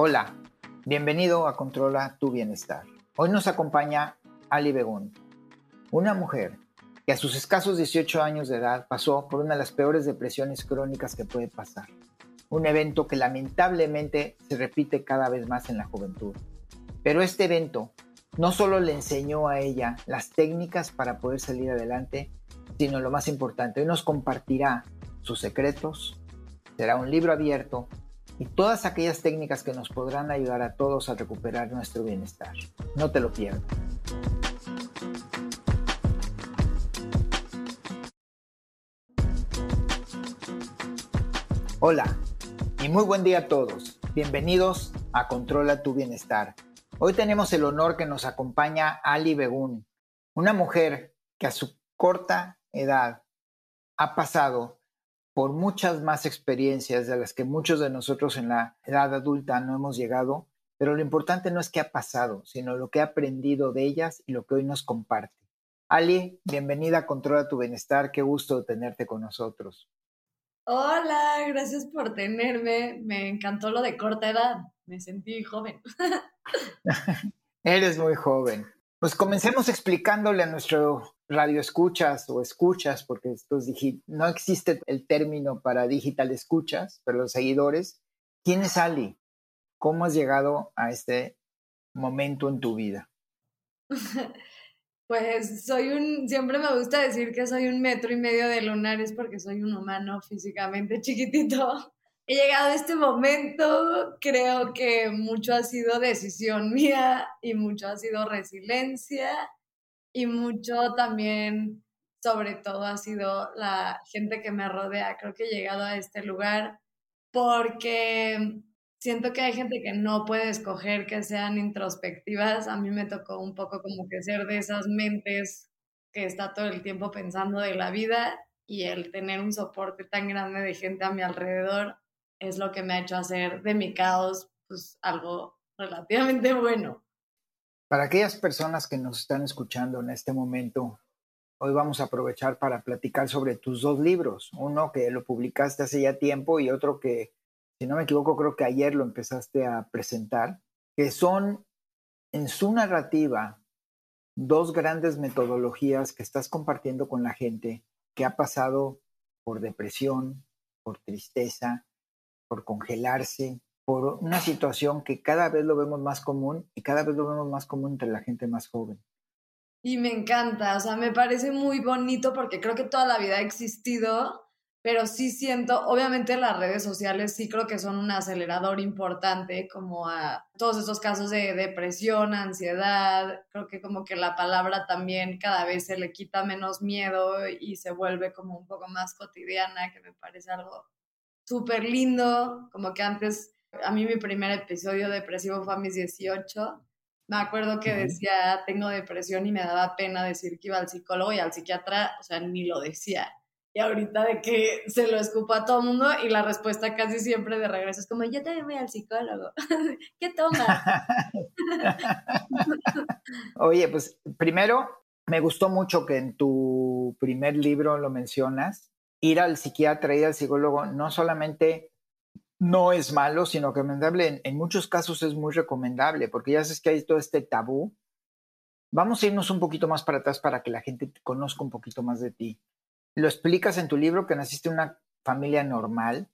Hola, bienvenido a Controla tu Bienestar. Hoy nos acompaña Ali Begún, una mujer que a sus escasos 18 años de edad pasó por una de las peores depresiones crónicas que puede pasar. Un evento que lamentablemente se repite cada vez más en la juventud. Pero este evento no solo le enseñó a ella las técnicas para poder salir adelante, sino lo más importante, hoy nos compartirá sus secretos, será un libro abierto y todas aquellas técnicas que nos podrán ayudar a todos a recuperar nuestro bienestar. No te lo pierdas. Hola y muy buen día a todos. Bienvenidos a Controla tu Bienestar. Hoy tenemos el honor que nos acompaña Ali Begún, una mujer que a su corta edad ha pasado por muchas más experiencias de las que muchos de nosotros en la edad adulta no hemos llegado, pero lo importante no es qué ha pasado, sino lo que ha aprendido de ellas y lo que hoy nos comparte. Ali, bienvenida a Controla tu Bienestar, qué gusto tenerte con nosotros. Hola, gracias por tenerme, me encantó lo de corta edad, me sentí joven. Eres muy joven. Pues comencemos explicándole a nuestro radio escuchas o escuchas, porque esto no existe el término para digital escuchas, pero los seguidores, ¿quién es Ali? ¿Cómo has llegado a este momento en tu vida? Pues soy un, siempre me gusta decir que soy un metro y medio de lunares porque soy un humano físicamente chiquitito. He llegado a este momento, creo que mucho ha sido decisión mía y mucho ha sido resiliencia y mucho también, sobre todo, ha sido la gente que me rodea. Creo que he llegado a este lugar porque siento que hay gente que no puede escoger que sean introspectivas. A mí me tocó un poco como que ser de esas mentes que está todo el tiempo pensando de la vida y el tener un soporte tan grande de gente a mi alrededor es lo que me ha hecho hacer de mi caos pues algo relativamente bueno. Para aquellas personas que nos están escuchando en este momento, hoy vamos a aprovechar para platicar sobre tus dos libros. Uno que lo publicaste hace ya tiempo y otro que, si no me equivoco, creo que ayer lo empezaste a presentar, que son en su narrativa dos grandes metodologías que estás compartiendo con la gente que ha pasado por depresión, por tristeza, por congelarse, por una situación que cada vez lo vemos más común y cada vez lo vemos más común entre la gente más joven. Y me encanta, o sea, me parece muy bonito porque creo que toda la vida ha existido, pero sí siento, obviamente las redes sociales sí creo que son un acelerador importante como a todos estos casos de depresión, ansiedad, creo que como que la palabra también cada vez se le quita menos miedo y se vuelve como un poco más cotidiana, que me parece algo súper lindo, como que antes a mí mi primer episodio depresivo fue a mis 18. Me acuerdo que decía, tengo depresión y me daba pena decir que iba al psicólogo y al psiquiatra, o sea, ni lo decía. Y ahorita de que se lo escupo a todo el mundo y la respuesta casi siempre de regreso es como, yo también voy al psicólogo. ¿Qué toma? Oye, pues primero, me gustó mucho que en tu primer libro lo mencionas. Ir al psiquiatra, ir al psicólogo, no solamente no es malo, sino que recomendable. En, muchos casos es muy recomendable, porque ya sabes que hay todo este tabú. Vamos a irnos un poquito más para atrás para que la gente conozca un poquito más de ti. Lo explicas en tu libro que naciste en una familia normal,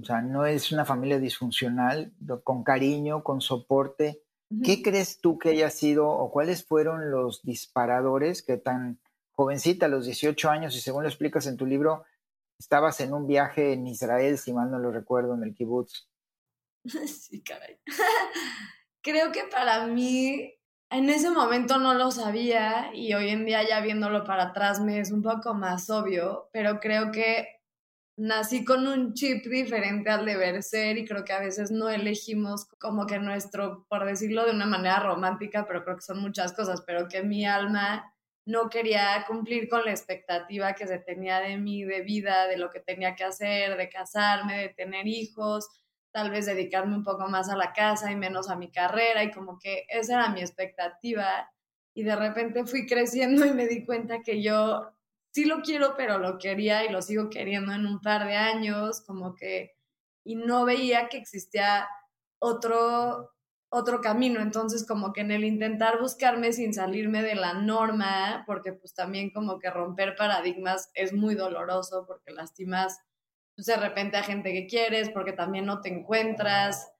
o sea, no es una familia disfuncional, con cariño, con soporte. ¿Qué crees tú que haya sido o cuáles fueron los disparadores que tan jovencita, a los 18 años, y según lo explicas en tu libro, Estabas en un viaje en Israel, si mal no lo recuerdo, en el kibutz. Sí, caray. Creo que para mí, en ese momento no lo sabía y hoy en día ya viéndolo para atrás me es un poco más obvio, pero creo que nací con un chip diferente al deber ser y creo que a veces no elegimos como que nuestro, por decirlo de una manera romántica, pero creo que son muchas cosas, pero que mi alma no quería cumplir con la expectativa que se tenía de mí, de vida, de lo que tenía que hacer, de casarme, de tener hijos, tal vez dedicarme un poco más a la casa y menos a mi carrera y como que esa era mi expectativa. Y de repente fui creciendo y me di cuenta que yo sí lo quiero, pero lo quería y lo sigo queriendo en un par de años, como que y no veía que existía otro, otro camino. Entonces, como que en el intentar buscarme sin salirme de la norma, porque pues también como que romper paradigmas es muy doloroso porque lastimas pues, de repente a gente que quieres, porque también no te encuentras.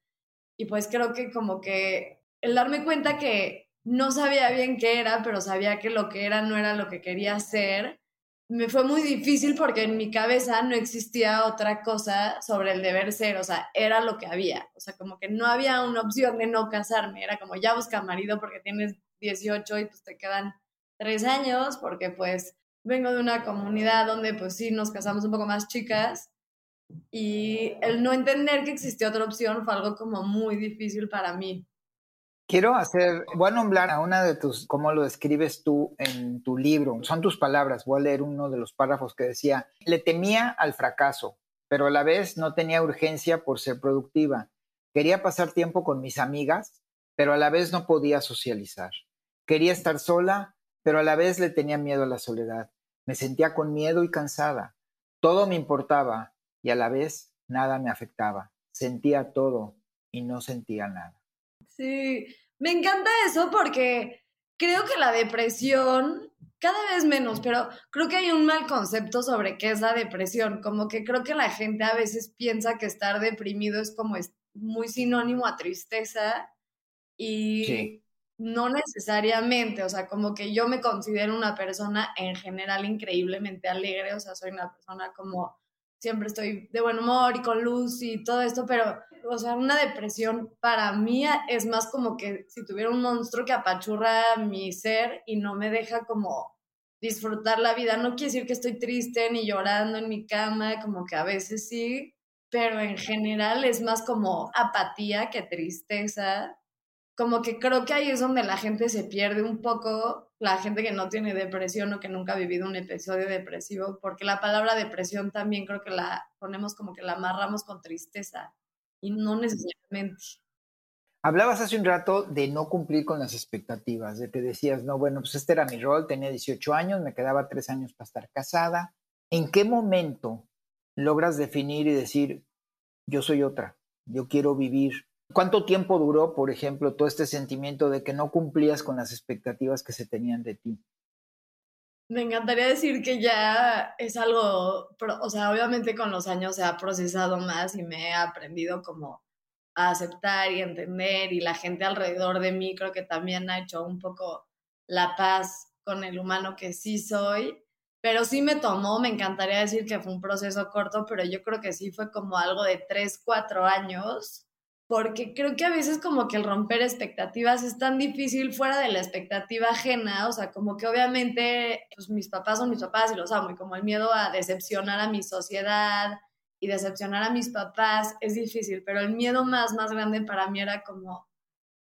Y pues creo que como que el darme cuenta que no sabía bien qué era, pero sabía que lo que era no era lo que quería ser, me fue muy difícil porque en mi cabeza no existía otra cosa sobre el deber ser, o sea, era lo que había, o sea, como que no había una opción de no casarme, era como ya busca marido porque tienes 18 y pues te quedan tres años, porque pues vengo de una comunidad donde pues sí nos casamos un poco más chicas. Y el no entender que existía otra opción fue algo como muy difícil para mí. Quiero hacer, voy a nombrar a una de tus, cómo lo describes tú en tu libro, son tus palabras, voy a leer uno de los párrafos que decía, le temía al fracaso, pero a la vez no tenía urgencia por ser productiva. Quería pasar tiempo con mis amigas, pero a la vez no podía socializar. Quería estar sola, pero a la vez le tenía miedo a la soledad. Me sentía con miedo y cansada. Todo me importaba y a la vez nada me afectaba. Sentía todo y no sentía nada. Sí, me encanta eso porque creo que la depresión, cada vez menos, pero creo que hay un mal concepto sobre qué es la depresión, como que creo que la gente a veces piensa que estar deprimido es como es muy sinónimo a tristeza y no necesariamente, o sea, como que yo me considero una persona en general increíblemente alegre, o sea, soy una persona como siempre estoy de buen humor y con luz y todo esto, pero, o sea, una depresión para mí es más como que si tuviera un monstruo que apachurra mi ser y no me deja como disfrutar la vida. No quiere decir que estoy triste ni llorando en mi cama, como que a veces sí, pero en general es más como apatía que tristeza como que creo que ahí es donde la gente se pierde un poco, la gente que no tiene depresión o que nunca ha vivido un episodio depresivo, porque la palabra depresión también creo que la ponemos como que la amarramos con tristeza y no necesariamente. Hablabas hace un rato de no cumplir con las expectativas, de que decías, no, bueno, pues este era mi rol, tenía 18 años, me quedaba tres años para estar casada. ¿En qué momento logras definir y decir, yo soy otra, yo quiero vivir ¿Cuánto tiempo duró, por ejemplo, todo este sentimiento de que no cumplías con las expectativas que se tenían de ti? Me encantaría decir que ya es algo, o sea, obviamente con los años se ha procesado más y me he aprendido como a aceptar y entender y la gente alrededor de mí creo que también ha hecho un poco la paz con el humano que sí soy, pero sí me tomó, me encantaría decir que fue un proceso corto, pero yo creo que sí fue como algo de tres, cuatro años porque creo que a veces como que el romper expectativas es tan difícil fuera de la expectativa ajena, o sea, como que obviamente pues mis papás son mis papás y los amo, y como el miedo a decepcionar a mi sociedad y decepcionar a mis papás es difícil, pero el miedo más, más grande para mí era como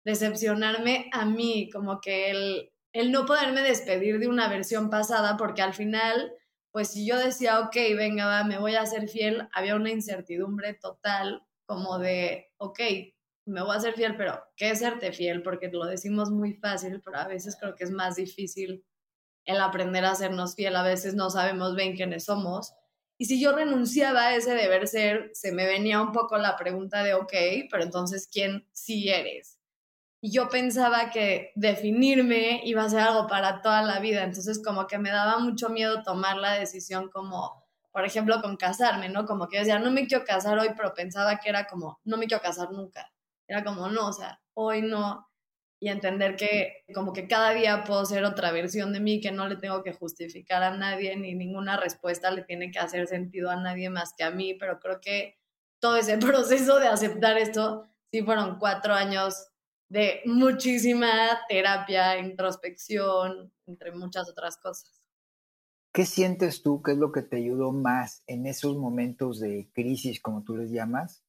decepcionarme a mí, como que el, el no poderme despedir de una versión pasada, porque al final, pues si yo decía, ok, venga, va, me voy a ser fiel, había una incertidumbre total como de, ok, me voy a ser fiel, pero ¿qué es serte fiel? Porque lo decimos muy fácil, pero a veces creo que es más difícil el aprender a hacernos fiel. A veces no sabemos bien quiénes somos. Y si yo renunciaba a ese deber ser, se me venía un poco la pregunta de, ok, pero entonces, ¿quién sí eres? Y yo pensaba que definirme iba a ser algo para toda la vida. Entonces, como que me daba mucho miedo tomar la decisión como por ejemplo, con casarme, ¿no? Como que yo decía, no me quiero casar hoy, pero pensaba que era como, no me quiero casar nunca. Era como, no, o sea, hoy no. Y entender que como que cada día puedo ser otra versión de mí, que no le tengo que justificar a nadie, ni ninguna respuesta le tiene que hacer sentido a nadie más que a mí, pero creo que todo ese proceso de aceptar esto, sí fueron cuatro años de muchísima terapia, introspección, entre muchas otras cosas. ¿Qué sientes tú que es lo que te ayudó más en esos momentos de crisis, como tú les llamas,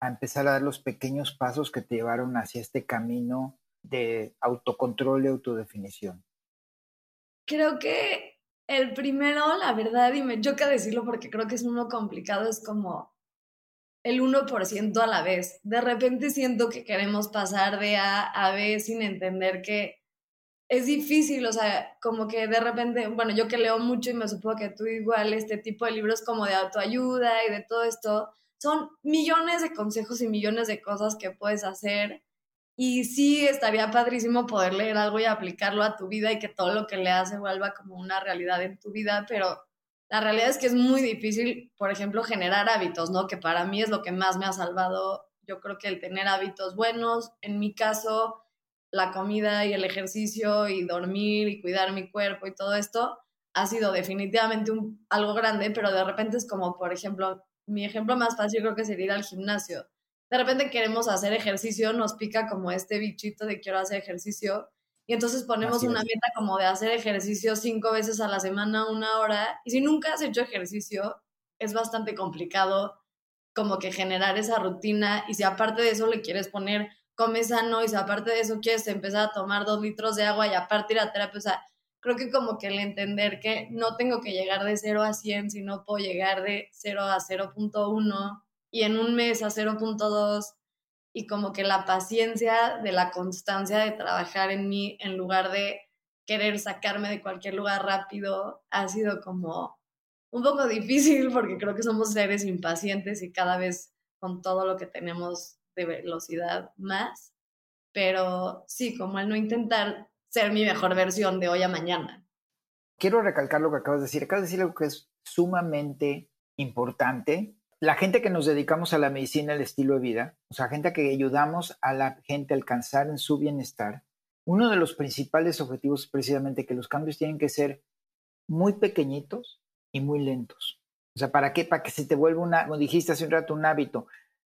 a empezar a dar los pequeños pasos que te llevaron hacia este camino de autocontrol y autodefinición? Creo que el primero, la verdad, y me choca decirlo porque creo que es uno complicado, es como el 1% a la vez. De repente siento que queremos pasar de A a B sin entender que es difícil, o sea, como que de repente, bueno, yo que leo mucho y me supongo que tú igual, este tipo de libros como de autoayuda y de todo esto, son millones de consejos y millones de cosas que puedes hacer. Y sí, estaría padrísimo poder leer algo y aplicarlo a tu vida y que todo lo que leas se vuelva como una realidad en tu vida, pero la realidad es que es muy difícil, por ejemplo, generar hábitos, ¿no? Que para mí es lo que más me ha salvado. Yo creo que el tener hábitos buenos, en mi caso, la comida y el ejercicio y dormir y cuidar mi cuerpo y todo esto ha sido definitivamente un, algo grande, pero de repente es como, por ejemplo, mi ejemplo más fácil creo que sería ir al gimnasio. De repente queremos hacer ejercicio, nos pica como este bichito de quiero hacer ejercicio y entonces ponemos una meta como de hacer ejercicio cinco veces a la semana, una hora, y si nunca has hecho ejercicio, es bastante complicado como que generar esa rutina y si aparte de eso le quieres poner come sano y si aparte de eso quieres empezar a tomar dos litros de agua y aparte ir a terapia, o sea, creo que como que el entender que no tengo que llegar de 0 a 100, sino puedo llegar de 0 a 0.1 y en un mes a 0.2 y como que la paciencia de la constancia de trabajar en mí en lugar de querer sacarme de cualquier lugar rápido ha sido como un poco difícil porque creo que somos seres impacientes y cada vez con todo lo que tenemos de velocidad más, pero sí, como el no intentar ser mi mejor versión de hoy a mañana. Quiero recalcar lo que acabas de decir. Acabas de decir algo que es sumamente importante. La gente que nos dedicamos a la medicina, el estilo de vida, o sea, gente que ayudamos a la gente a alcanzar en su bienestar, uno de los principales objetivos es precisamente que los cambios tienen que ser muy pequeñitos y muy lentos. O sea, ¿para qué? Para que se te vuelva una, como dijiste hace un rato, un hábito.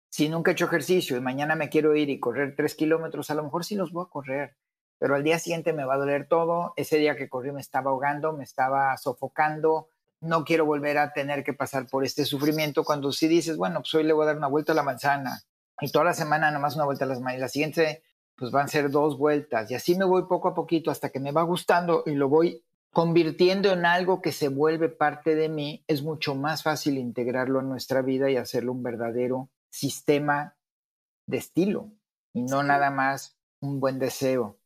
Si nunca he hecho ejercicio y mañana me quiero ir y correr tres kilómetros, a lo mejor sí los voy a correr, pero al día siguiente me va a doler todo. Ese día que corrí me estaba ahogando, me estaba sofocando. No quiero volver a tener que pasar por este sufrimiento cuando sí dices, bueno, pues hoy le voy a dar una vuelta a la manzana y toda la semana nomás una vuelta a las manzanas. La siguiente, pues van a ser dos vueltas y así me voy poco a poquito hasta que me va gustando y lo voy convirtiendo en algo que se vuelve parte de mí. Es mucho más fácil integrarlo en nuestra vida y hacerlo un verdadero sistema de estilo y no nada más un buen deseo.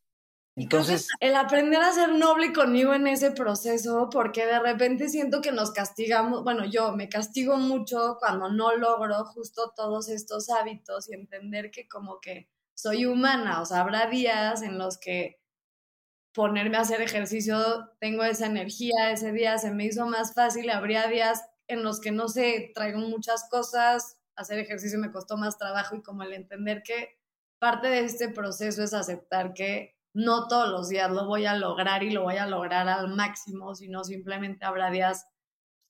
Entonces, el aprender a ser noble conmigo en ese proceso, porque de repente siento que nos castigamos, bueno, yo me castigo mucho cuando no logro justo todos estos hábitos y entender que como que soy humana, o sea, habrá días en los que ponerme a hacer ejercicio, tengo esa energía, ese día se me hizo más fácil, habría días en los que no sé, traigo muchas cosas, hacer ejercicio me costó más trabajo y como el entender que parte de este proceso es aceptar que no todos los días lo voy a lograr y lo voy a lograr al máximo, sino simplemente habrá días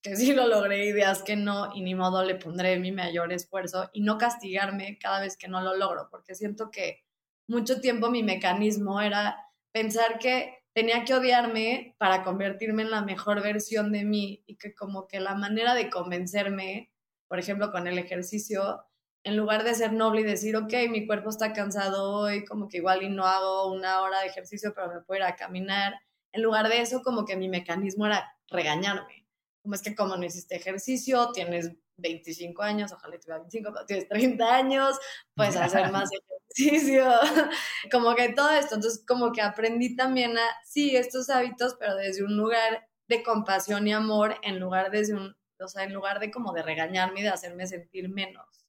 que sí lo logré y días que no, y ni modo le pondré mi mayor esfuerzo y no castigarme cada vez que no lo logro, porque siento que mucho tiempo mi mecanismo era pensar que tenía que odiarme para convertirme en la mejor versión de mí y que como que la manera de convencerme, por ejemplo, con el ejercicio, en lugar de ser noble y decir, ok, mi cuerpo está cansado hoy, como que igual y no hago una hora de ejercicio, pero me puedo ir a caminar, en lugar de eso, como que mi mecanismo era regañarme. Como es que como no hiciste ejercicio, tienes 25 años, ojalá tuviera 25, pero tienes 30 años, puedes hacer más ejercicio, como que todo esto. Entonces, como que aprendí también a, sí, estos hábitos, pero desde un lugar de compasión y amor, en lugar desde un, o sea, en lugar de como de regañarme y de hacerme sentir menos.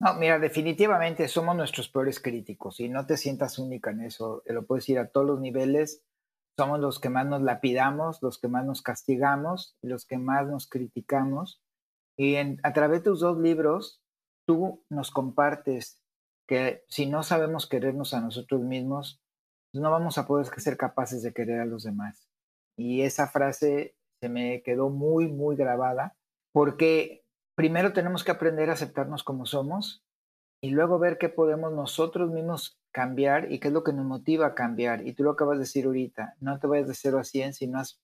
No, mira, definitivamente somos nuestros peores críticos y no te sientas única en eso. Lo puedo decir a todos los niveles. Somos los que más nos lapidamos, los que más nos castigamos, los que más nos criticamos. Y a través de tus dos libros, tú nos compartes que si no sabemos querernos a nosotros mismos, no vamos a poder ser capaces de querer a los demás. Y esa frase se me quedó muy, muy grabada porque primero tenemos que aprender a aceptarnos como somos y luego ver qué podemos nosotros mismos cambiar y qué es lo que nos motiva a cambiar. Y tú lo acabas de decir ahorita, no te vayas de 0 a 100, sino haz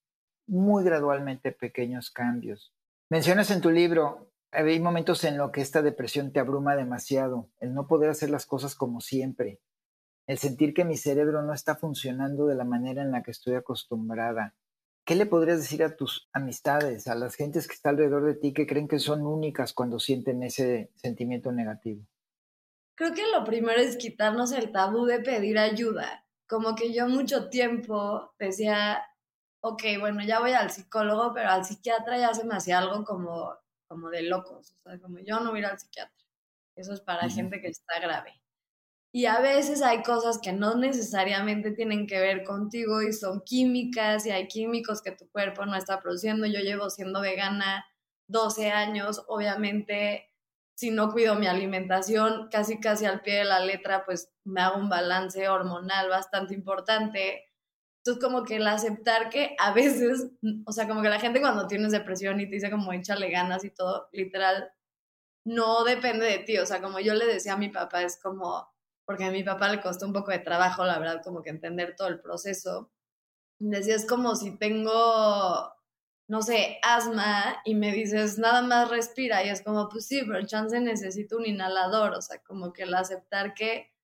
muy gradualmente pequeños cambios. Mencionas en tu libro, hay momentos en los que esta depresión te abruma demasiado, el no poder hacer las cosas como siempre, el sentir que mi cerebro no está funcionando de la manera en la que estoy acostumbrada, ¿Qué le podrías decir a tus amistades, a las gentes que están alrededor de ti que creen que son únicas cuando sienten ese sentimiento negativo? Creo que lo primero es quitarnos el tabú de pedir ayuda. Como que yo mucho tiempo decía, ok, bueno, ya voy al psicólogo, pero al psiquiatra ya se me hacía algo como como de locos, o sea, como yo no voy a ir al psiquiatra. Eso es para gente que está grave. Y a veces hay cosas que no necesariamente tienen que ver contigo y son químicas y hay químicos que tu cuerpo no está produciendo. Yo llevo siendo vegana 12 años, obviamente si no cuido mi alimentación casi casi al pie de la letra, pues me hago un balance hormonal bastante importante. Entonces como que el aceptar que a veces, o sea, como que la gente cuando tienes depresión y te dice como échale ganas y todo, literal, no depende de ti. O sea, como yo le decía a mi papá, es como, porque a mi papá le costó un poco de trabajo, la verdad, como que entender todo el proceso. Decía, es como si tengo no sé, asma y me dices, nada más respira y es como, pues sí, pero chance necesito un inhalador, o sea, como que el aceptar que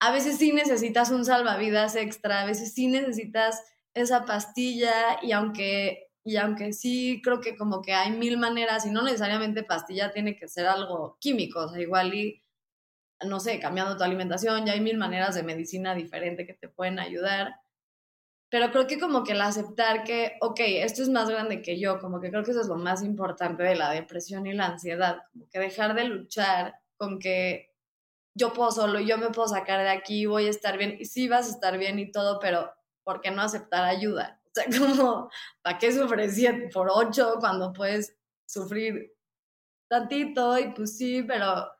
a veces sí necesitas un salvavidas extra, a veces sí necesitas esa pastilla y aunque, y aunque sí creo que como que hay mil maneras y no necesariamente pastilla tiene que ser algo químico, o sea, igual y, no sé, cambiando tu alimentación, ya hay mil maneras de medicina diferente que te pueden ayudar pero creo que como que el aceptar que, ok, esto es más grande que yo, como que creo que eso es lo más importante de la depresión y la ansiedad, como que dejar de luchar con que yo puedo solo, yo me puedo sacar de aquí, voy a estar bien, y sí vas a estar bien y todo, pero ¿por qué no aceptar ayuda? O sea, como, ¿para qué sufrir siete por ocho cuando puedes sufrir tantito? Y pues sí, pero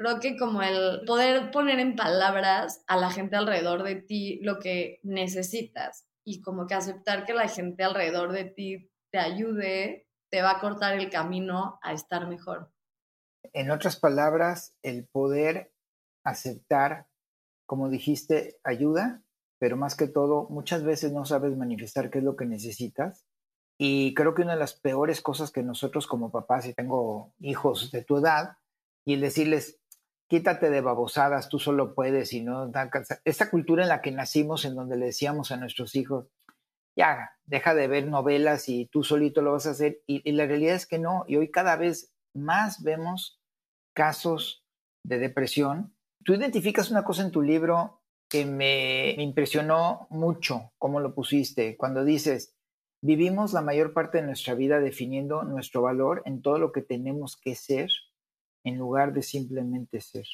creo que como el poder poner en palabras a la gente alrededor de ti lo que necesitas y como que aceptar que la gente alrededor de ti te ayude, te va a cortar el camino a estar mejor. En otras palabras, el poder aceptar, como dijiste, ayuda, pero más que todo, muchas veces no sabes manifestar qué es lo que necesitas. Y creo que una de las peores cosas que nosotros como papás, y tengo hijos de tu edad, y decirles, quítate de babosadas, tú solo puedes y no Esta cultura en la que nacimos, en donde le decíamos a nuestros hijos, ya, deja de ver novelas y tú solito lo vas a hacer. Y, la realidad es que no. Y hoy cada vez más vemos casos de depresión. Tú identificas una cosa en tu libro que me impresionó mucho, cómo lo pusiste, cuando dices, vivimos la mayor parte de nuestra vida definiendo nuestro valor en todo lo que tenemos que ser en lugar de simplemente ser.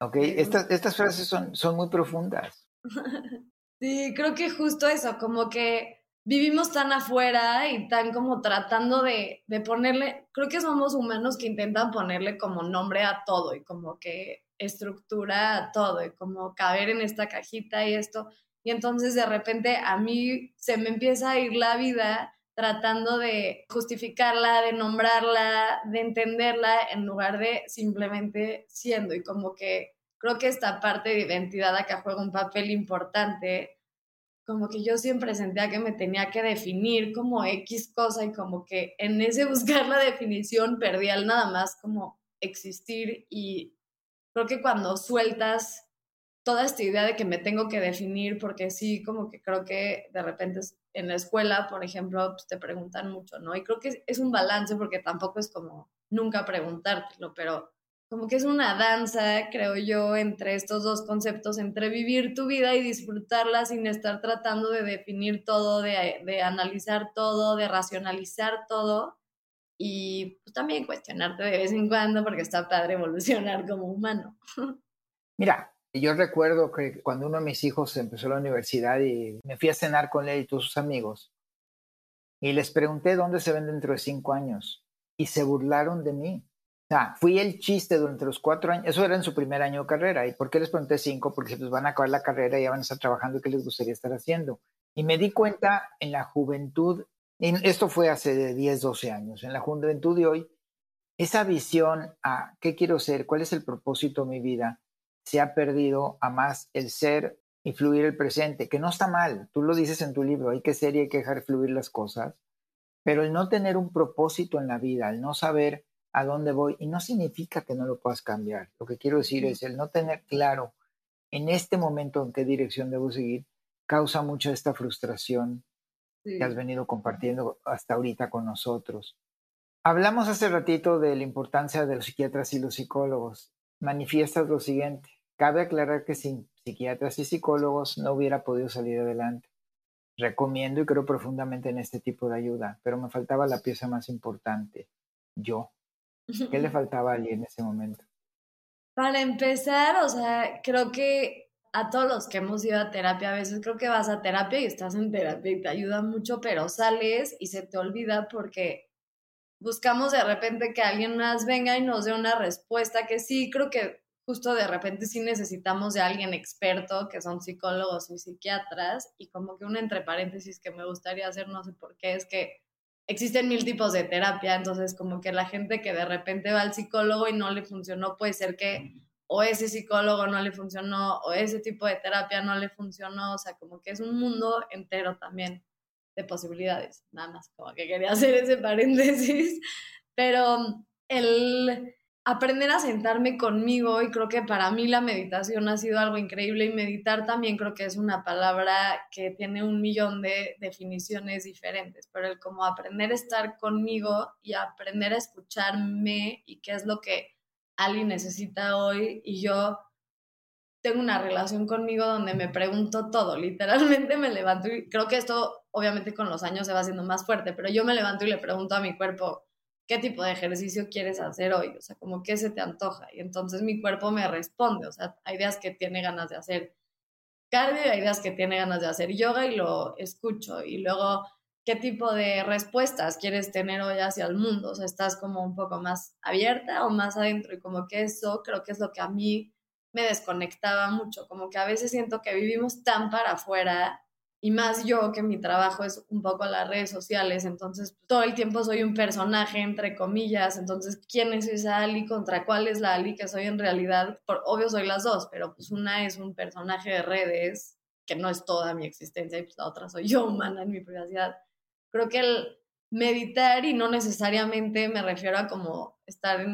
¿Ok? Estas, estas frases son, son muy profundas. Sí, creo que justo eso, como que vivimos tan afuera y tan como tratando de, de, ponerle, creo que somos humanos que intentan ponerle como nombre a todo y como que estructura a todo y como caber en esta cajita y esto. Y entonces de repente a mí se me empieza a ir la vida tratando de justificarla, de nombrarla, de entenderla, en lugar de simplemente siendo. Y como que creo que esta parte de identidad acá juega un papel importante, como que yo siempre sentía que me tenía que definir como X cosa y como que en ese buscar la definición perdía el nada más como existir y creo que cuando sueltas toda esta idea de que me tengo que definir, porque sí, como que creo que de repente en la escuela, por ejemplo, pues te preguntan mucho, ¿no? Y creo que es un balance porque tampoco es como nunca preguntártelo, pero como que es una danza, creo yo, entre estos dos conceptos, entre vivir tu vida y disfrutarla sin estar tratando de definir todo, de, de analizar todo, de racionalizar todo y pues, también cuestionarte de vez en cuando porque está padre evolucionar como humano. Mira, yo recuerdo que cuando uno de mis hijos empezó la universidad y me fui a cenar con él y todos sus amigos, y les pregunté dónde se ven dentro de cinco años, y se burlaron de mí. O sea, fui el chiste durante los cuatro años, eso era en su primer año de carrera. ¿Y por qué les pregunté cinco? Porque pues van a acabar la carrera y ya van a estar trabajando y qué les gustaría estar haciendo. Y me di cuenta en la juventud, esto fue hace 10, 12 años, en la juventud de hoy, esa visión a qué quiero ser, cuál es el propósito de mi vida, se ha perdido a más el ser y fluir el presente, que no está mal, tú lo dices en tu libro, hay que ser y hay que dejar fluir las cosas, pero el no tener un propósito en la vida, el no saber a dónde voy, y no significa que no lo puedas cambiar, lo que quiero decir es el no tener claro en este momento en qué dirección debo seguir, causa mucha esta frustración que has venido compartiendo hasta ahorita con nosotros. Hablamos hace ratito de la importancia de los psiquiatras y los psicólogos manifiestas lo siguiente. Cabe aclarar que sin psiquiatras y psicólogos no hubiera podido salir adelante. Recomiendo y creo profundamente en este tipo de ayuda, pero me faltaba la pieza más importante, yo. ¿Qué le faltaba a Ali en ese momento? Para empezar, o sea, creo que a todos los que hemos ido a terapia, a veces creo que vas a terapia y estás en terapia y te ayuda mucho, pero sales y se te olvida porque buscamos de repente que alguien más venga y nos dé una respuesta que sí, creo que justo de repente sí necesitamos de alguien experto, que son psicólogos y psiquiatras, y como que un entre paréntesis que me gustaría hacer, no sé por qué, es que existen mil tipos de terapia, entonces como que la gente que de repente va al psicólogo y no le funcionó, puede ser que o ese psicólogo no le funcionó, o ese tipo de terapia no le funcionó, o sea, como que es un mundo entero también de posibilidades, nada más, como que quería hacer ese paréntesis, pero el aprender a sentarme conmigo y creo que para mí la meditación ha sido algo increíble y meditar también creo que es una palabra que tiene un millón de definiciones diferentes, pero el como aprender a estar conmigo y aprender a escucharme y qué es lo que alguien necesita hoy y yo tengo una relación conmigo donde me pregunto todo, literalmente me levanto y creo que esto obviamente con los años se va haciendo más fuerte, pero yo me levanto y le pregunto a mi cuerpo, qué tipo de ejercicio quieres hacer hoy, o sea, como qué se te antoja. Y entonces mi cuerpo me responde, o sea, hay días que tiene ganas de hacer cardio y hay días que tiene ganas de hacer yoga y lo escucho. Y luego, ¿qué tipo de respuestas quieres tener hoy hacia el mundo? O sea, estás como un poco más abierta o más adentro y como que eso creo que es lo que a mí me desconectaba mucho, como que a veces siento que vivimos tan para afuera y más yo que mi trabajo es un poco las redes sociales, entonces todo el tiempo soy un personaje, entre comillas, entonces ¿quién es esa Ali? ¿Contra cuál es la Ali que soy en realidad? Por, obvio soy las dos, pero pues una es un personaje de redes, que no es toda mi existencia, y pues la otra soy yo humana en mi privacidad. Creo que el meditar, y no necesariamente me refiero a como estar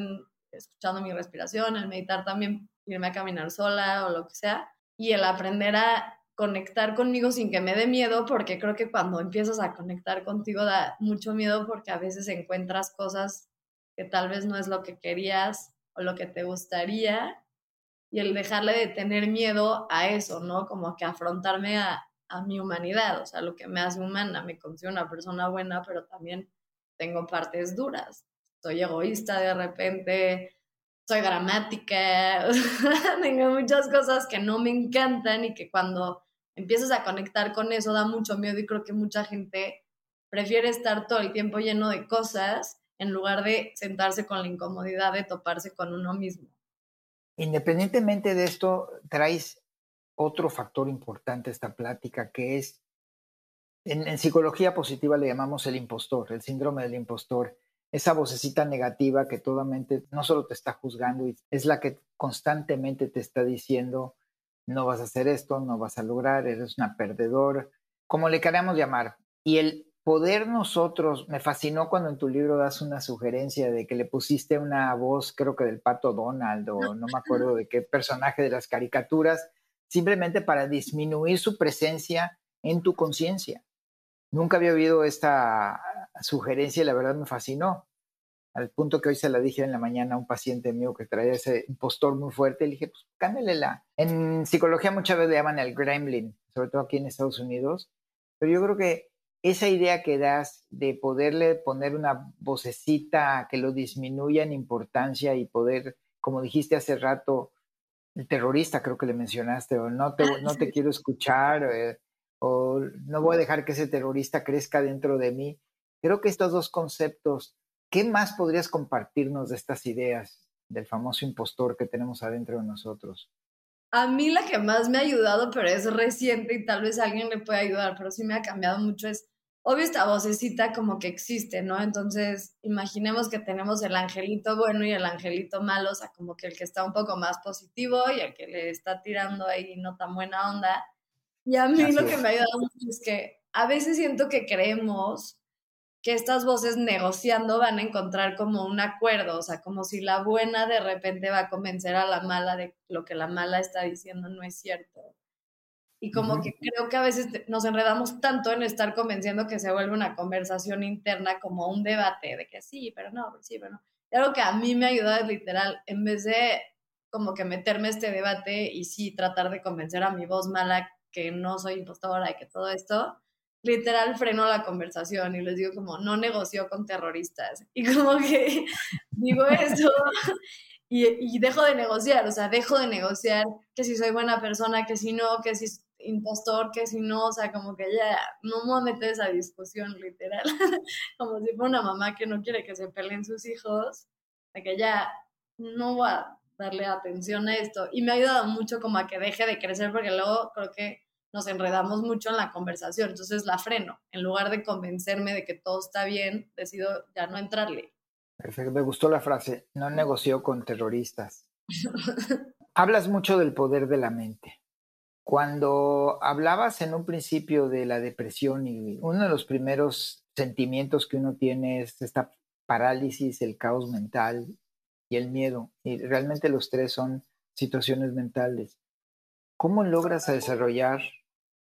escuchando mi respiración, el meditar también, irme a caminar sola o lo que sea, y el aprender a conectar conmigo sin que me dé miedo, porque creo que cuando empiezas a conectar contigo da mucho miedo porque a veces encuentras cosas que tal vez no es lo que querías o lo que te gustaría y el dejarle de tener miedo a eso, ¿no? Como que afrontarme a, a mi humanidad, o sea, lo que me hace humana, me considero una persona buena, pero también tengo partes duras. Soy egoísta de repente, soy dramática, tengo muchas cosas que no me encantan y que cuando empiezas a conectar con eso, da mucho miedo y creo que mucha gente prefiere estar todo el tiempo lleno de cosas en lugar de sentarse con la incomodidad de toparse con uno mismo. Independientemente de esto, traes otro factor importante a esta plática que es, en, en, psicología positiva le llamamos el impostor, el síndrome del impostor, esa vocecita negativa que totalmente no solo te está juzgando, es la que constantemente te está diciendo, no vas a hacer esto, no vas a lograr, eres una perdedor, como le queramos llamar. Y el poder nosotros, me fascinó cuando en tu libro das una sugerencia de que le pusiste una voz, creo que del pato Donald o no me acuerdo de qué personaje de las caricaturas, simplemente para disminuir su presencia en tu conciencia. Nunca había oído esta sugerencia y la verdad me fascinó al punto que hoy se la dije en la mañana a un paciente mío que traía ese impostor muy fuerte, le dije, pues cámbiale En psicología muchas veces le llaman el gremlin, sobre todo aquí en Estados Unidos, pero yo creo que esa idea que das de poderle poner una vocecita que lo disminuya en importancia y poder, como dijiste hace rato, el terrorista creo que le mencionaste, o no te, no te quiero escuchar, eh, o no voy a dejar que ese terrorista crezca dentro de mí. Creo que estos dos conceptos ¿Qué más podrías compartirnos de estas ideas del famoso impostor que tenemos adentro de nosotros? A mí la que más me ha ayudado, pero es reciente y tal vez alguien le pueda ayudar, pero sí me ha cambiado mucho, es obvio esta vocecita como que existe, ¿no? Entonces, imaginemos que tenemos el angelito bueno y el angelito malo, o sea, como que el que está un poco más positivo y el que le está tirando ahí no tan buena onda. Y a mí lo que me ha ayudado mucho es que a veces siento que creemos que estas voces negociando van a encontrar como un acuerdo, o sea, como si la buena de repente va a convencer a la mala de lo que la mala está diciendo no es cierto. Y como que creo que a veces nos enredamos tanto en estar convenciendo que se vuelve una conversación interna como un debate de que sí, pero no, sí, pero no. Y algo que a mí me ha ayudado es literal, en vez de como que meterme este debate y sí tratar de convencer a mi voz mala que no soy impostora y que todo esto, literal freno la conversación y les digo como, no negocio con terroristas. Y como que digo eso y, y, dejo de negociar, o sea, dejo de negociar que si soy buena persona, que si no, que si impostor, que si no, o sea, como que ya no me voy a esa discusión literal, como si fuera una mamá que no quiere que se peleen sus hijos, de que ya no voy a darle atención a esto. Y me ha ayudado mucho como a que deje de crecer, porque luego creo que nos enredamos mucho en la conversación, entonces la freno. En lugar de convencerme de que todo está bien, decido ya no entrarle. Perfecto, me gustó la frase, no negoció con terroristas. Hablas mucho del poder de la mente. Cuando hablabas en un principio de la depresión y uno de los primeros sentimientos que uno tiene es esta parálisis, el caos mental y el miedo, y realmente los tres son situaciones mentales. ¿Cómo logras desarrollar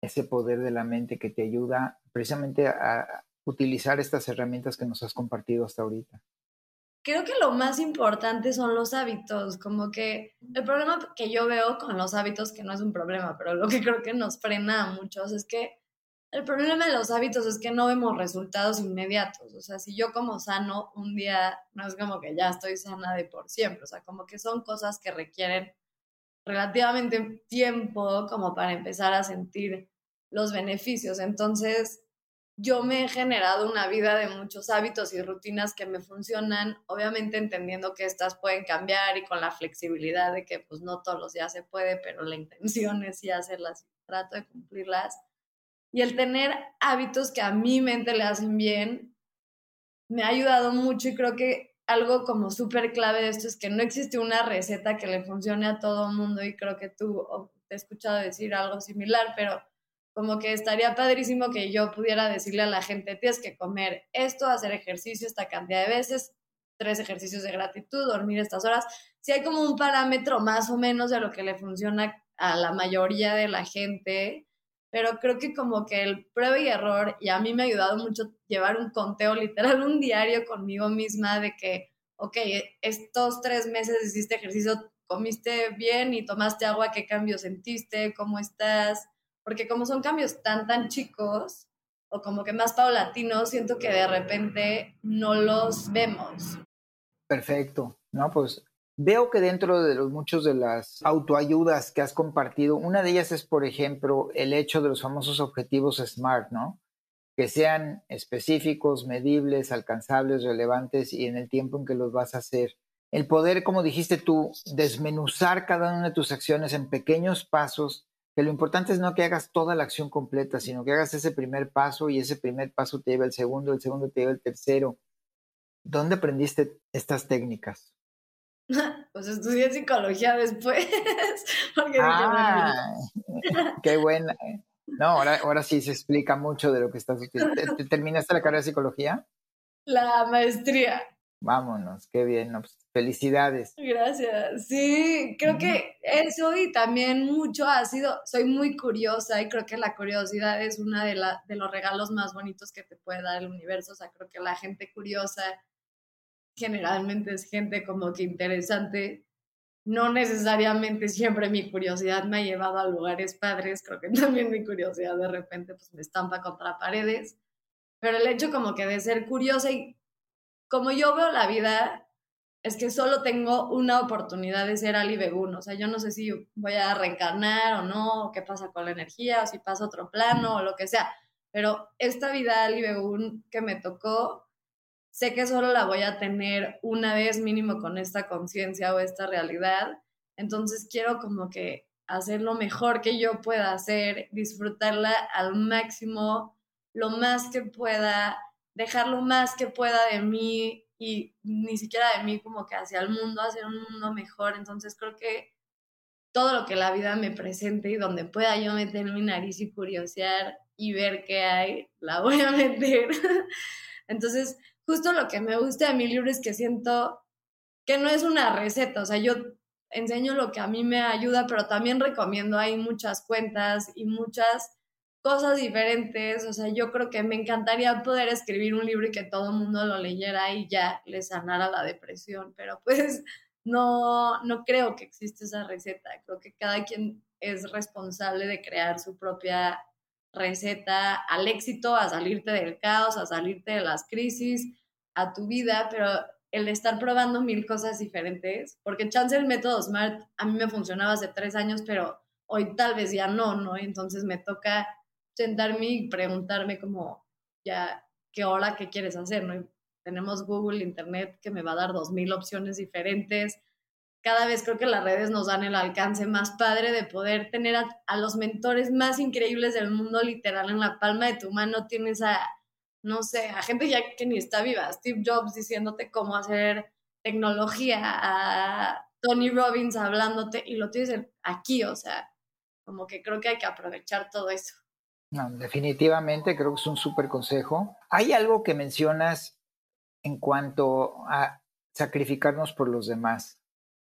ese poder de la mente que te ayuda precisamente a utilizar estas herramientas que nos has compartido hasta ahorita? creo que lo más importante son los hábitos, como que el problema que yo veo con los hábitos, que no es un problema, pero lo que creo que nos frena a muchos es que el problema de los hábitos es que no vemos resultados inmediatos, o sea, si yo como sano un día, no es como que ya estoy sana de por siempre, o sea, como que son cosas que requieren relativamente tiempo como para empezar a sentir los beneficios. Entonces, yo me he generado una vida de muchos hábitos y rutinas que me funcionan, obviamente entendiendo que estas pueden cambiar y con la flexibilidad de que pues no todos los días se puede, pero la intención es sí hacerlas trato de cumplirlas. Y el tener hábitos que a mi mente le hacen bien me ha ayudado mucho y creo que algo como súper clave de esto es que no existe una receta que le funcione a todo mundo y creo que tú te he escuchado decir algo similar, pero como que estaría padrísimo que yo pudiera decirle a la gente, tienes que comer esto, hacer ejercicio esta cantidad de veces, tres ejercicios de gratitud, dormir estas horas. Si hay como un parámetro más o menos de lo que le funciona a la mayoría de la gente, pero creo que como que el prueba y error, y a mí me ha ayudado mucho llevar un conteo literal, un diario conmigo misma de que, ok, estos tres meses hiciste ejercicio, comiste bien y tomaste agua, ¿qué cambio sentiste? ¿Cómo estás? Porque como son cambios tan, tan chicos o como que más paulatinos, siento que de repente no los vemos. Perfecto, ¿no? Pues veo que dentro de los muchos de las autoayudas que has compartido, una de ellas es, por ejemplo, el hecho de los famosos objetivos SMART, ¿no? Que sean específicos, medibles, alcanzables, relevantes y en el tiempo en que los vas a hacer. El poder, como dijiste tú, desmenuzar cada una de tus acciones en pequeños pasos que lo importante es no que hagas toda la acción completa, sino que hagas ese primer paso y ese primer paso te lleva el segundo, el segundo te lleva el tercero. ¿Dónde aprendiste estas técnicas? Pues estudié psicología después. ah, qué buena. No, ahora, ahora sí se explica mucho de lo que estás estudiando. ¿Terminaste la carrera de psicología? La maestría. Vámonos, qué bien, pues, felicidades. Gracias. Sí, creo que eso y también mucho ha sido, soy muy curiosa y creo que la curiosidad es uno de, la, de los regalos más bonitos que te puede dar el universo. O sea, creo que la gente curiosa generalmente es gente como que interesante. No necesariamente siempre mi curiosidad me ha llevado a lugares padres, creo que también mi curiosidad de repente pues me estampa contra paredes, pero el hecho como que de ser curiosa y como yo veo la vida, es que solo tengo una oportunidad de ser Ali Begun. O sea, yo no sé si voy a reencarnar o no, o qué pasa con la energía, o si pasa otro plano, o lo que sea. Pero esta vida Ali Begun que me tocó, sé que solo la voy a tener una vez mínimo con esta conciencia o esta realidad. Entonces quiero como que hacer lo mejor que yo pueda hacer, disfrutarla al máximo, lo más que pueda dejar lo más que pueda de mí y ni siquiera de mí como que hacia el mundo, hacer un mundo mejor. Entonces creo que todo lo que la vida me presente y donde pueda yo meter mi nariz y curiosear y ver qué hay, la voy a meter. Entonces, justo lo que me gusta de mi libro es que siento que no es una receta, o sea, yo enseño lo que a mí me ayuda, pero también recomiendo, hay muchas cuentas y muchas cosas diferentes. O sea, yo creo que me encantaría poder escribir un libro y que todo el mundo lo leyera y ya le sanara la depresión, pero pues no, no creo que exista esa receta. Creo que cada quien es responsable de crear su propia receta al éxito, a salirte del caos, a salirte de las crisis, a tu vida, pero el estar probando mil cosas diferentes, porque chance el método SMART a mí me funcionaba hace tres años, pero hoy tal vez ya no, ¿no? Entonces me toca sentarme y preguntarme como, ya, ¿qué hora qué quieres hacer, no? tenemos Google, Internet, que me va a dar dos mil opciones diferentes. Cada vez creo que las redes nos dan el alcance más padre de poder tener a, los mentores más increíbles del mundo literal en la palma de tu mano. Tienes a no sé, a gente ya que ni está viva, Steve Jobs diciéndote cómo hacer tecnología, a Tony Robbins hablándote y lo tienes aquí, o sea, como que creo que hay que aprovechar todo eso. Definitivamente creo que es un súper consejo. Hay algo que mencionas en cuanto a sacrificarnos por los demás.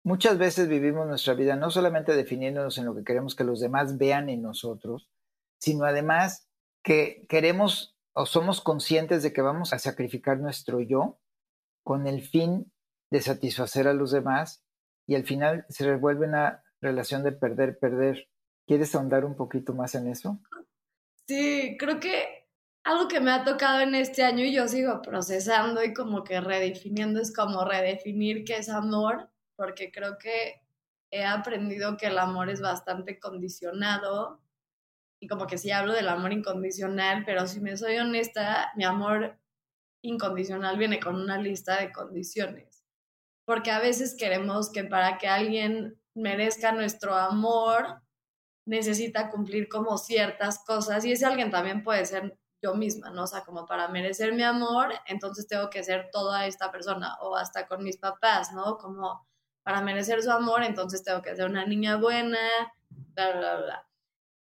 Muchas veces vivimos nuestra vida no solamente definiéndonos en lo que queremos que los demás vean en nosotros, sino además que queremos o somos conscientes de que vamos a sacrificar nuestro yo con el fin de satisfacer a los demás y al final se revuelve una relación de perder, perder. ¿Quieres ahondar un poquito más en eso? Sí, creo que algo que me ha tocado en este año y yo sigo procesando y como que redefiniendo es como redefinir qué es amor, porque creo que he aprendido que el amor es bastante condicionado y como que sí hablo del amor incondicional, pero si me soy honesta, mi amor incondicional viene con una lista de condiciones. Porque a veces queremos que para que alguien merezca nuestro amor, necesita cumplir como ciertas cosas y ese alguien también puede ser yo misma, ¿no? O sea, como para merecer mi amor, entonces tengo que ser toda esta persona o hasta con mis papás, ¿no? Como para merecer su amor, entonces tengo que ser una niña buena, bla, bla, bla.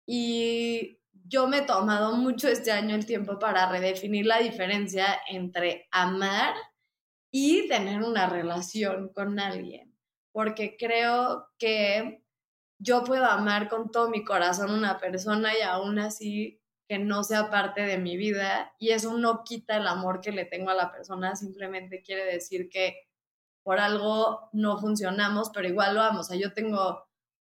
Y yo me he tomado mucho este año el tiempo para redefinir la diferencia entre amar y tener una relación con alguien, porque creo que yo puedo amar con todo mi corazón a una persona y aún así que no sea parte de mi vida y eso no quita el amor que le tengo a la persona, simplemente quiere decir que por algo no funcionamos, pero igual lo amo. O sea, yo tengo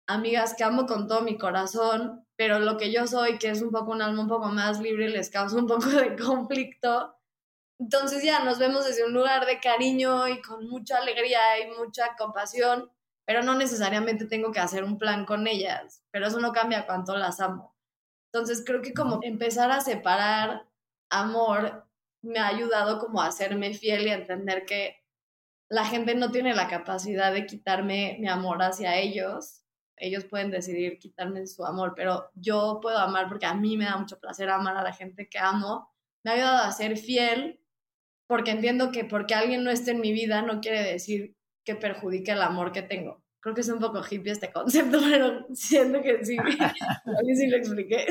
amigas que amo con todo mi corazón, pero lo que yo soy, que es un poco un alma un poco más libre, les causa un poco de conflicto. Entonces ya nos vemos desde un lugar de cariño y con mucha alegría y mucha compasión, pero no necesariamente tengo que hacer un plan con ellas, pero eso no cambia cuánto las amo. Entonces creo que como empezar a separar amor me ha ayudado como a hacerme fiel y a entender que la gente no tiene la capacidad de quitarme mi amor hacia ellos ellos pueden decidir quitarme su amor, pero yo puedo amar porque a mí me da mucho placer amar a la gente que amo. Me ha ayudado a ser fiel porque entiendo que porque alguien no esté en mi vida no quiere decir que perjudique el amor que tengo. Creo que es un poco hippie este concepto, pero siento que sí, sí lo expliqué.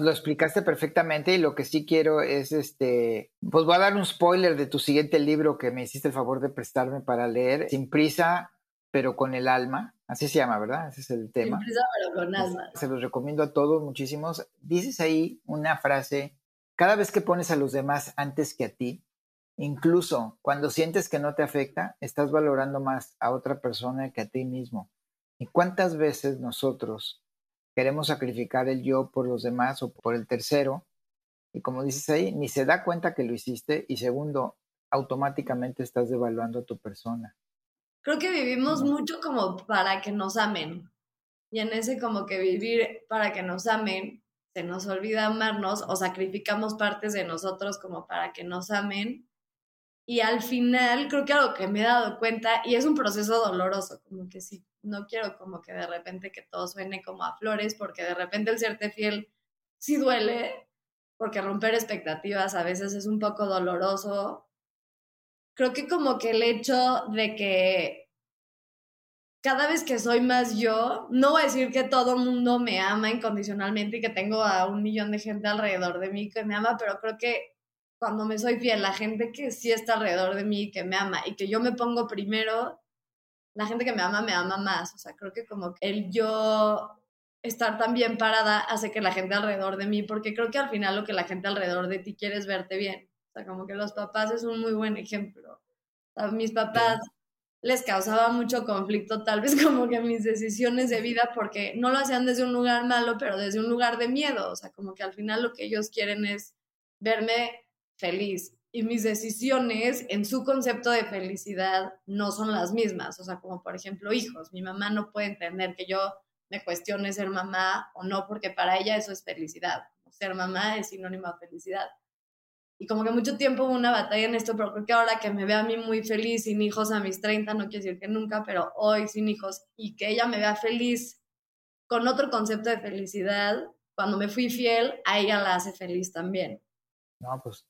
lo explicaste perfectamente y lo que sí quiero es, este, pues voy a dar un spoiler de tu siguiente libro que me hiciste el favor de prestarme para leer, Sin prisa, pero con el alma, así se llama, ¿verdad? Ese es el tema. Sin prisa, pero con alma. Se los recomiendo a todos muchísimos. Dices ahí una frase, cada vez que pones a los demás antes que a ti, incluso cuando sientes que no te afecta, estás valorando más a otra persona que a ti mismo. ¿Y cuántas veces nosotros queremos sacrificar el yo por los demás o por el tercero? Y como dices ahí, ni se da cuenta que lo hiciste y segundo, automáticamente estás devaluando a tu persona. Creo que vivimos mucho como para que nos amen. Y en ese como que vivir para que nos amen, se nos olvida amarnos o sacrificamos partes de nosotros como para que nos amen. Y al final creo que algo que me he dado cuenta, y es un proceso doloroso, como que sí, no quiero como que de repente que todo suene como a flores, porque de repente el serte fiel sí duele, porque romper expectativas a veces es un poco doloroso, creo que como que el hecho de que cada vez que soy más yo, no voy a decir que todo el mundo me ama incondicionalmente y que tengo a un millón de gente alrededor de mí que me ama, pero creo que cuando me soy fiel, la gente que sí está alrededor de mí, que me ama y que yo me pongo primero, la gente que me ama me ama más. O sea, creo que como el yo estar tan bien parada hace que la gente alrededor de mí, porque creo que al final lo que la gente alrededor de ti quiere es verte bien sea, como que los papás es un muy buen ejemplo. A mis papás les causaba mucho conflicto, tal vez como que mis decisiones de vida, porque no lo hacían desde un lugar malo, pero desde un lugar de miedo. O sea, como que al final lo que ellos quieren es verme feliz. Y mis decisiones en su concepto de felicidad no son las mismas. O sea, como por ejemplo hijos. Mi mamá no puede entender que yo me cuestione ser mamá o no, porque para ella eso es felicidad. Ser mamá es sinónimo de felicidad. Y como que mucho tiempo hubo una batalla en esto, pero creo que ahora que me vea a mí muy feliz, sin hijos a mis 30, no quiero decir que nunca, pero hoy sin hijos, y que ella me vea feliz con otro concepto de felicidad, cuando me fui fiel, a ella la hace feliz también. No, pues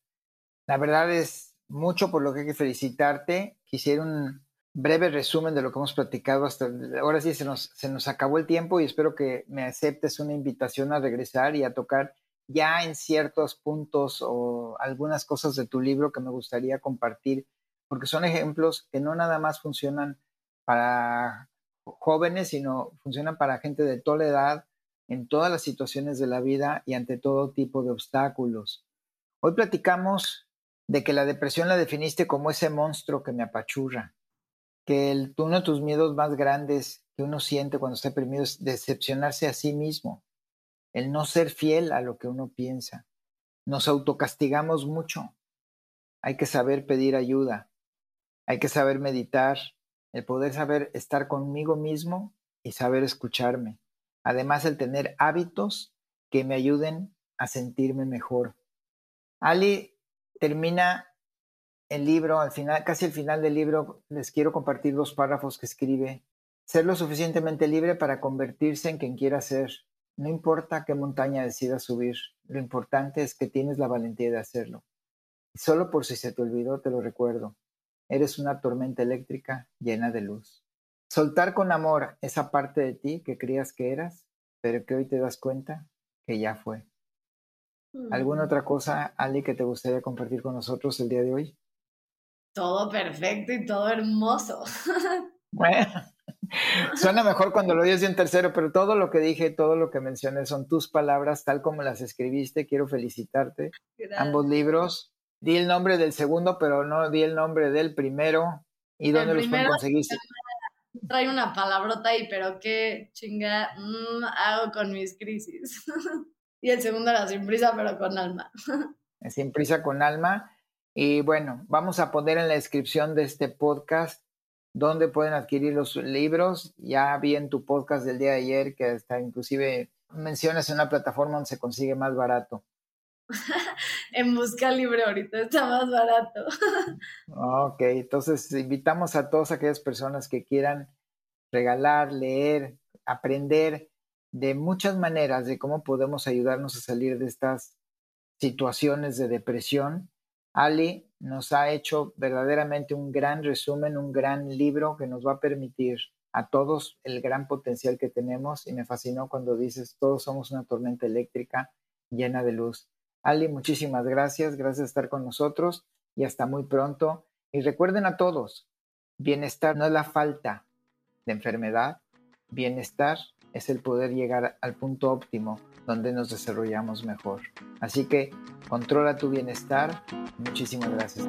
la verdad es mucho por lo que hay que felicitarte. Quisiera un breve resumen de lo que hemos platicado hasta ahora sí se nos, se nos acabó el tiempo y espero que me aceptes una invitación a regresar y a tocar ya en ciertos puntos o algunas cosas de tu libro que me gustaría compartir, porque son ejemplos que no nada más funcionan para jóvenes, sino funcionan para gente de toda la edad, en todas las situaciones de la vida y ante todo tipo de obstáculos. Hoy platicamos de que la depresión la definiste como ese monstruo que me apachurra, que el, uno de tus miedos más grandes que uno siente cuando está deprimido es decepcionarse a sí mismo, el no ser fiel a lo que uno piensa. Nos autocastigamos mucho. Hay que saber pedir ayuda. Hay que saber meditar, el poder saber estar conmigo mismo y saber escucharme. Además, el tener hábitos que me ayuden a sentirme mejor. Ali termina el libro, al final, casi al final del libro, les quiero compartir dos párrafos que escribe. Ser lo suficientemente libre para convertirse en quien quiera ser, no importa qué montaña decidas subir, lo importante es que tienes la valentía de hacerlo. Y solo por si se te olvidó, te lo recuerdo. Eres una tormenta eléctrica llena de luz. Soltar con amor esa parte de ti que creías que eras, pero que hoy te das cuenta que ya fue. ¿Alguna otra cosa, Ali, que te gustaría compartir con nosotros el día de hoy? Todo perfecto y todo hermoso. Bueno, Suena mejor cuando lo oyes de un tercero, pero todo lo que dije, todo lo que mencioné son tus palabras, tal como las escribiste. Quiero felicitarte. Ambos libros. Di el nombre del segundo, pero no di el nombre del primero. ¿Y dónde los pueden conseguir? Trae una palabrota ahí, pero qué chinga mm, hago con mis crisis. y el segundo era sin prisa, pero con alma. sin prisa, con alma. Y bueno, vamos a poner en la descripción de este podcast dónde pueden adquirir los libros. Ya vi en tu podcast del día de ayer que hasta inclusive mencionas una plataforma donde se consigue más barato. en Busca Libre ahorita está más barato. ok, entonces invitamos a todas aquellas personas que quieran regalar, leer, aprender de muchas maneras de cómo podemos ayudarnos a salir de estas situaciones de depresión. Ali, nos ha hecho verdaderamente un gran resumen, un gran libro que nos va a permitir a todos el gran potencial que tenemos y me fascinó cuando dices, todos somos una tormenta eléctrica llena de luz. Ali, muchísimas gracias, gracias por estar con nosotros y hasta muy pronto. Y recuerden a todos, bienestar no es la falta de enfermedad, bienestar es el poder llegar al punto óptimo donde nos desarrollamos mejor. Así que controla tu bienestar. Muchísimas gracias.